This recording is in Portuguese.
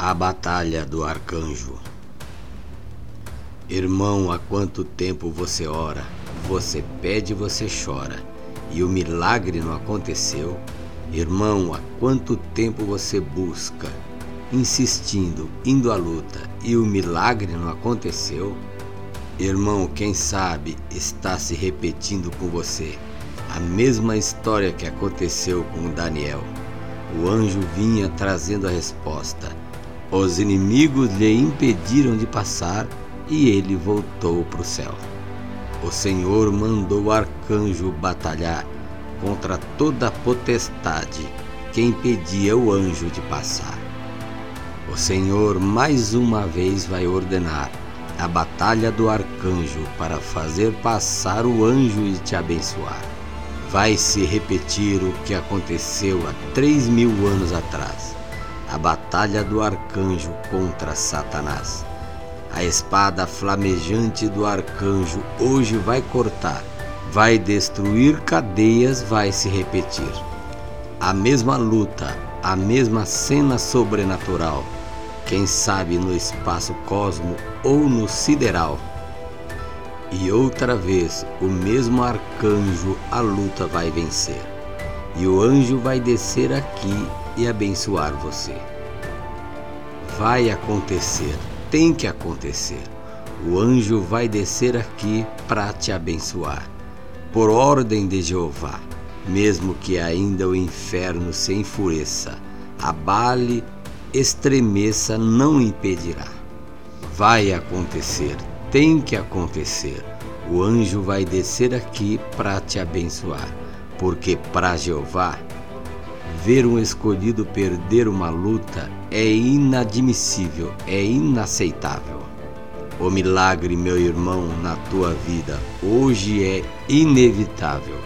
A Batalha do Arcanjo. Irmão, há quanto tempo você ora, você pede, você chora, e o milagre não aconteceu? Irmão, há quanto tempo você busca, insistindo, indo à luta, e o milagre não aconteceu? Irmão, quem sabe está se repetindo com você a mesma história que aconteceu com Daniel. O anjo vinha trazendo a resposta os inimigos lhe impediram de passar e ele voltou para o céu. O Senhor mandou o arcanjo batalhar contra toda a potestade que impedia o anjo de passar. O Senhor mais uma vez vai ordenar a batalha do arcanjo para fazer passar o anjo e te abençoar. Vai se repetir o que aconteceu há três mil anos atrás a batalha do arcanjo contra Satanás. A espada flamejante do arcanjo hoje vai cortar, vai destruir cadeias, vai se repetir. A mesma luta, a mesma cena sobrenatural, quem sabe no espaço cosmo ou no sideral. E outra vez o mesmo arcanjo a luta vai vencer. E o anjo vai descer aqui e abençoar você. Vai acontecer, tem que acontecer. O anjo vai descer aqui para te abençoar, por ordem de Jeová, mesmo que ainda o inferno se enfureça, abale, estremeça, não impedirá. Vai acontecer, tem que acontecer. O anjo vai descer aqui para te abençoar, porque para Jeová Ver um escolhido perder uma luta é inadmissível, é inaceitável. O milagre, meu irmão, na tua vida hoje é inevitável.